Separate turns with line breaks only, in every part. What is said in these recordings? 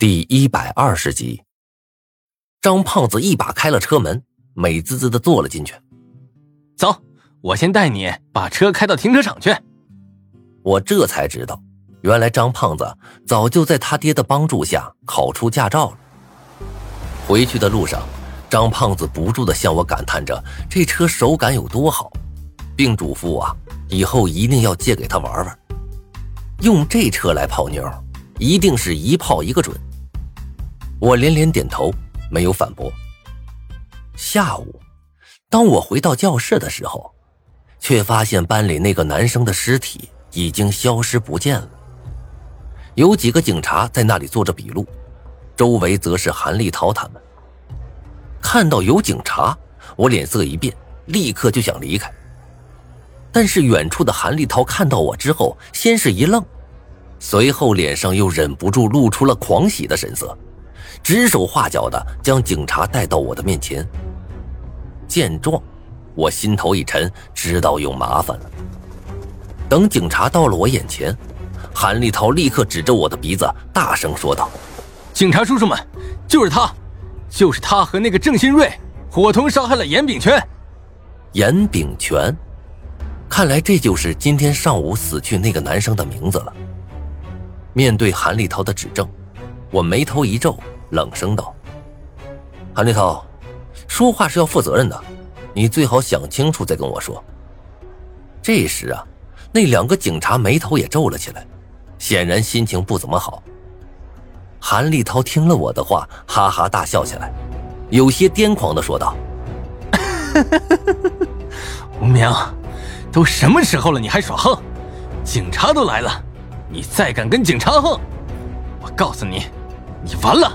第一百二十集，张胖子一把开了车门，美滋滋的坐了进去。
走，我先带你把车开到停车场去。
我这才知道，原来张胖子早就在他爹的帮助下考出驾照了。回去的路上，张胖子不住的向我感叹着这车手感有多好，并嘱咐我以后一定要借给他玩玩，用这车来泡妞，一定是一泡一个准。我连连点头，没有反驳。下午，当我回到教室的时候，却发现班里那个男生的尸体已经消失不见了。有几个警察在那里做着笔录，周围则是韩立涛他们。看到有警察，我脸色一变，立刻就想离开。但是远处的韩立涛看到我之后，先是一愣，随后脸上又忍不住露出了狂喜的神色。指手画脚的将警察带到我的面前。见状，我心头一沉，知道有麻烦了。等警察到了我眼前，韩立涛立刻指着我的鼻子，大声说道：“
警察叔叔们，就是他，就是他和那个郑新瑞伙同杀害了严炳全。
严炳全，看来这就是今天上午死去那个男生的名字了。”面对韩立涛的指证，我眉头一皱。冷声道：“韩立涛，说话是要负责任的，你最好想清楚再跟我说。”这时啊，那两个警察眉头也皱了起来，显然心情不怎么好。韩立涛听了我的话，哈哈大笑起来，有些癫狂的说道：“
无名，都什么时候了，你还耍横？警察都来了，你再敢跟警察横，我告诉你，你完了！”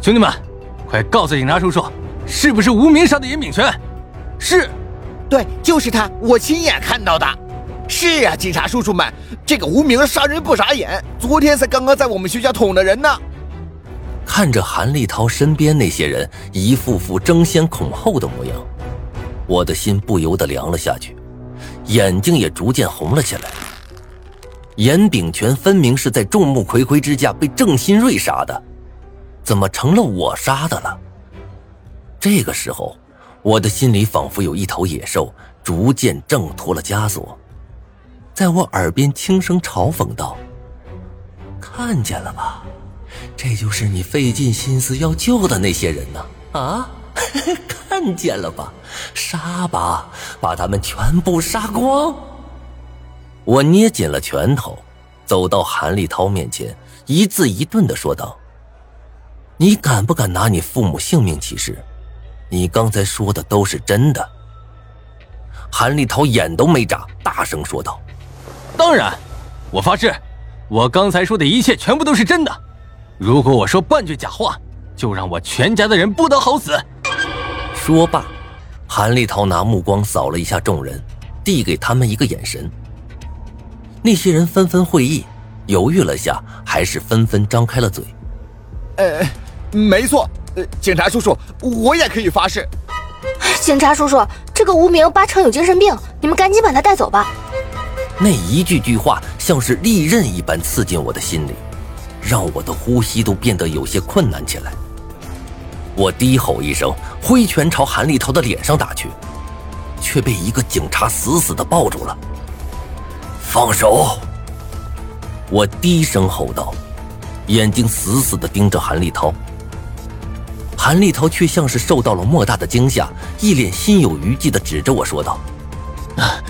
兄弟们，快告诉警察叔叔，是不是无名杀的严炳全？是，
对，就是他，我亲眼看到的。是啊，警察叔叔们，这个无名杀人不眨眼，昨天才刚刚在我们学校捅的人呢。
看着韩立涛身边那些人一副副争先恐后的模样，我的心不由得凉了下去，眼睛也逐渐红了起来。严炳全分明是在众目睽睽之下被郑新瑞杀的。怎么成了我杀的了？这个时候，我的心里仿佛有一头野兽逐渐挣脱了枷锁，在我耳边轻声嘲讽道：“看见了吧，这就是你费尽心思要救的那些人呢！啊，看见了吧，杀吧，把他们全部杀光！”我捏紧了拳头，走到韩立涛面前，一字一顿的说道。你敢不敢拿你父母性命起誓？你刚才说的都是真的。韩立涛眼都没眨，大声说道：“
当然，我发誓，我刚才说的一切全部都是真的。如果我说半句假话，就让我全家的人不得好死。”
说罢，韩立涛拿目光扫了一下众人，递给他们一个眼神。那些人纷纷会意，犹豫了下，还是纷纷张开了嘴。
呃。没错，呃，警察叔叔，我也可以发誓。
警察叔叔，这个无名八成有精神病，你们赶紧把他带走吧。
那一句句话像是利刃一般刺进我的心里，让我的呼吸都变得有些困难起来。我低吼一声，挥拳朝韩立涛的脸上打去，却被一个警察死死的抱住了。放手！我低声吼道，眼睛死死的盯着韩立涛。韩立涛却像是受到了莫大的惊吓，一脸心有余悸的指着我说道：“
啊，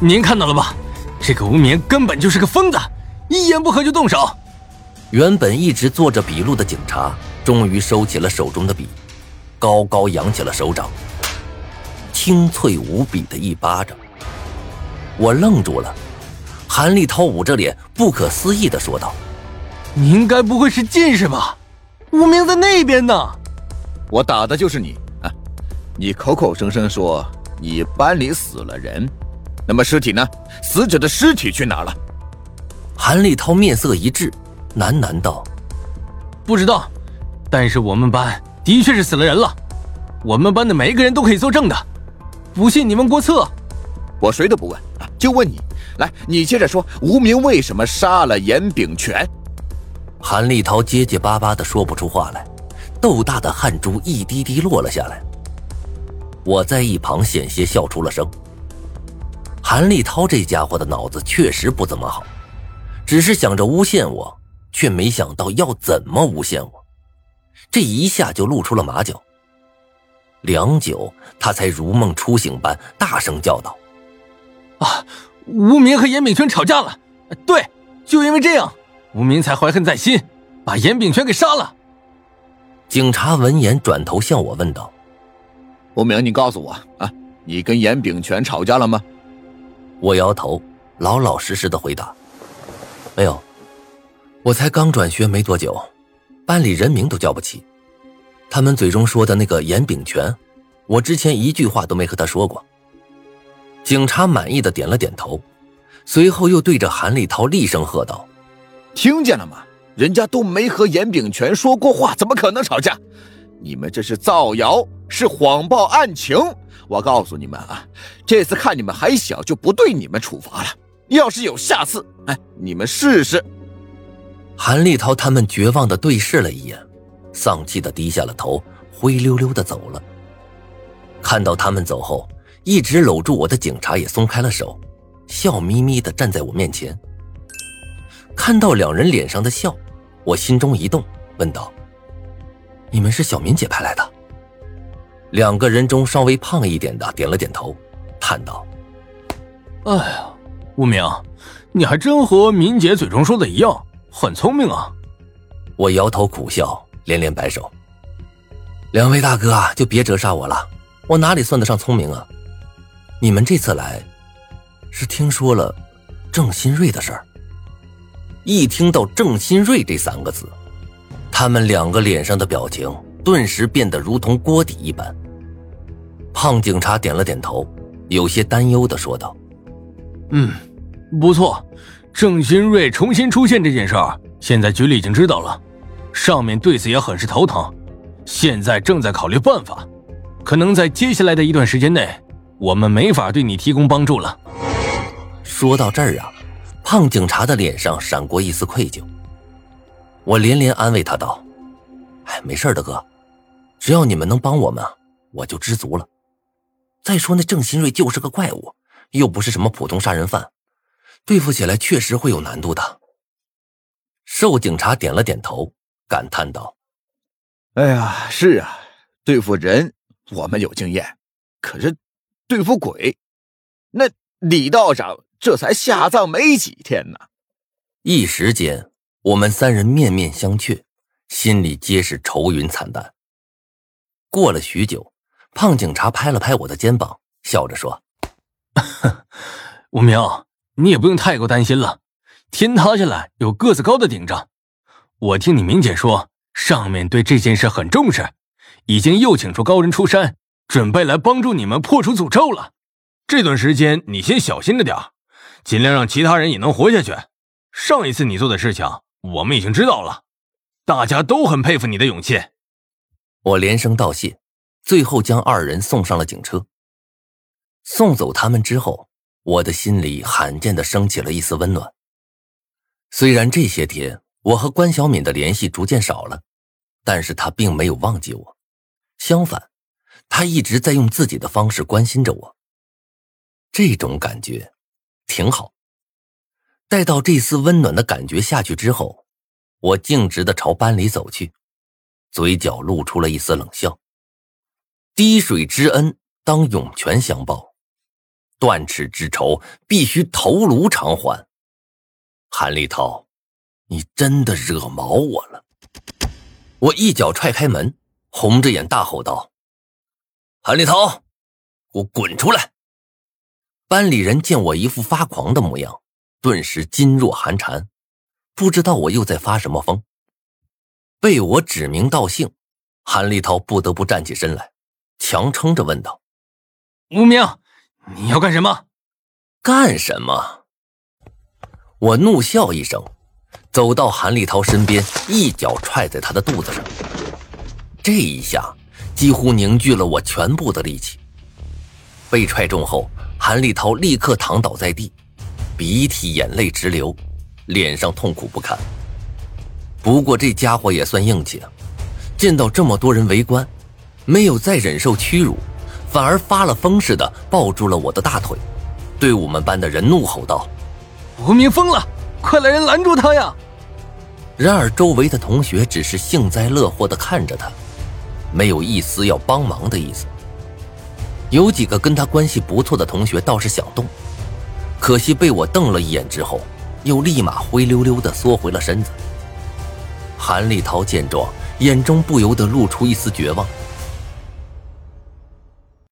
您看到了吧？这个无名根本就是个疯子，一言不合就动手。”
原本一直做着笔录的警察终于收起了手中的笔，高高扬起了手掌，清脆无比的一巴掌。我愣住了，韩立涛捂着脸，不可思议的说道：“
您该不会是近视吧？无名在那边呢。”
我打的就是你啊！你口口声声说你班里死了人，那么尸体呢？死者的尸体去哪了？
韩立涛面色一滞，喃喃道：“
不知道，但是我们班的确是死了人了。我们班的每一个人都可以作证的，不信你问郭策。
我谁都不问啊，就问你。来，你接着说，无名为什么杀了严炳全？”
韩立涛结结巴巴的说不出话来，豆大的汗珠一滴滴落了下来。我在一旁险些笑出了声。韩立涛这家伙的脑子确实不怎么好，只是想着诬陷我，却没想到要怎么诬陷我，这一下就露出了马脚。良久，他才如梦初醒般大声叫道：“
啊，无名和严炳全吵架了！对，就因为这样，无名才怀恨在心，把严炳全给杀了。”
警察闻言转头向我问道：“
吴明，你告诉我啊，你跟严炳全吵架了吗？”
我摇头，老老实实的回答：“没有，我才刚转学没多久，班里人名都叫不起。”他们嘴中说的那个严炳全，我之前一句话都没和他说过。警察满意的点了点头，随后又对着韩立涛厉声喝道：“
听见了吗？人家都没和严炳全说过话，怎么可能吵架？你们这是造谣，是谎报案情！我告诉你们啊，这次看你们还小，就不对你们处罚了。要是有下次，哎，你们试试。”
韩立涛他们绝望的对视了一眼。丧气的低下了头，灰溜溜的走了。看到他们走后，一直搂住我的警察也松开了手，笑眯眯的站在我面前。看到两人脸上的笑，我心中一动，问道：“你们是小敏姐派来的？”两个人中稍微胖一点的点了点头，叹道：“
哎呀，无名，你还真和敏姐嘴中说的一样，很聪明啊。”
我摇头苦笑。连连摆手，两位大哥啊，就别折煞我了，我哪里算得上聪明啊？你们这次来，是听说了郑新瑞的事儿？一听到郑新瑞这三个字，他们两个脸上的表情顿时变得如同锅底一般。胖警察点了点头，有些担忧的说道：“
嗯，不错，郑新瑞重新出现这件事儿，现在局里已经知道了。”上面对此也很是头疼，现在正在考虑办法，可能在接下来的一段时间内，我们没法对你提供帮助了。
说到这儿啊，胖警察的脸上闪过一丝愧疚。我连连安慰他道：“哎，没事的哥，只要你们能帮我们，我就知足了。再说那郑新瑞就是个怪物，又不是什么普通杀人犯，对付起来确实会有难度的。”瘦警察点了点头。感叹道：“
哎呀，是啊，对付人我们有经验，可是对付鬼，那李道长这才下葬没几天呢。”
一时间，我们三人面面相觑，心里皆是愁云惨淡。过了许久，胖警察拍了拍我的肩膀，笑着说：“
吴明，你也不用太过担心了，天塌下来有个子高的顶着。”我听你明姐说，上面对这件事很重视，已经又请出高人出山，准备来帮助你们破除诅咒了。这段时间你先小心着点尽量让其他人也能活下去。上一次你做的事情，我们已经知道了，大家都很佩服你的勇气。
我连声道谢，最后将二人送上了警车。送走他们之后，我的心里罕见的升起了一丝温暖。虽然这些天。我和关小敏的联系逐渐少了，但是他并没有忘记我，相反，他一直在用自己的方式关心着我。这种感觉挺好。待到这丝温暖的感觉下去之后，我径直的朝班里走去，嘴角露出了一丝冷笑。滴水之恩当涌泉相报，断齿之仇必须头颅偿还。韩立涛。你真的惹毛我了！我一脚踹开门，红着眼大吼道：“韩立涛，给我滚出来！”班里人见我一副发狂的模样，顿时噤若寒蝉，不知道我又在发什么疯。被我指名道姓，韩立涛不得不站起身来，强撑着问道：“
无名，你要干什么？
干什么？”我怒笑一声。走到韩立涛身边，一脚踹在他的肚子上。这一下几乎凝聚了我全部的力气。被踹中后，韩立涛立刻躺倒在地，鼻涕眼泪直流，脸上痛苦不堪。不过这家伙也算硬气啊，见到这么多人围观，没有再忍受屈辱，反而发了疯似的抱住了我的大腿，对我们班的人怒吼道：“
无名疯了，快来人拦住他呀！”
然而周围的同学只是幸灾乐祸的看着他，没有一丝要帮忙的意思。有几个跟他关系不错的同学倒是想动，可惜被我瞪了一眼之后，又立马灰溜溜的缩回了身子。韩立涛见状，眼中不由得露出一丝绝望。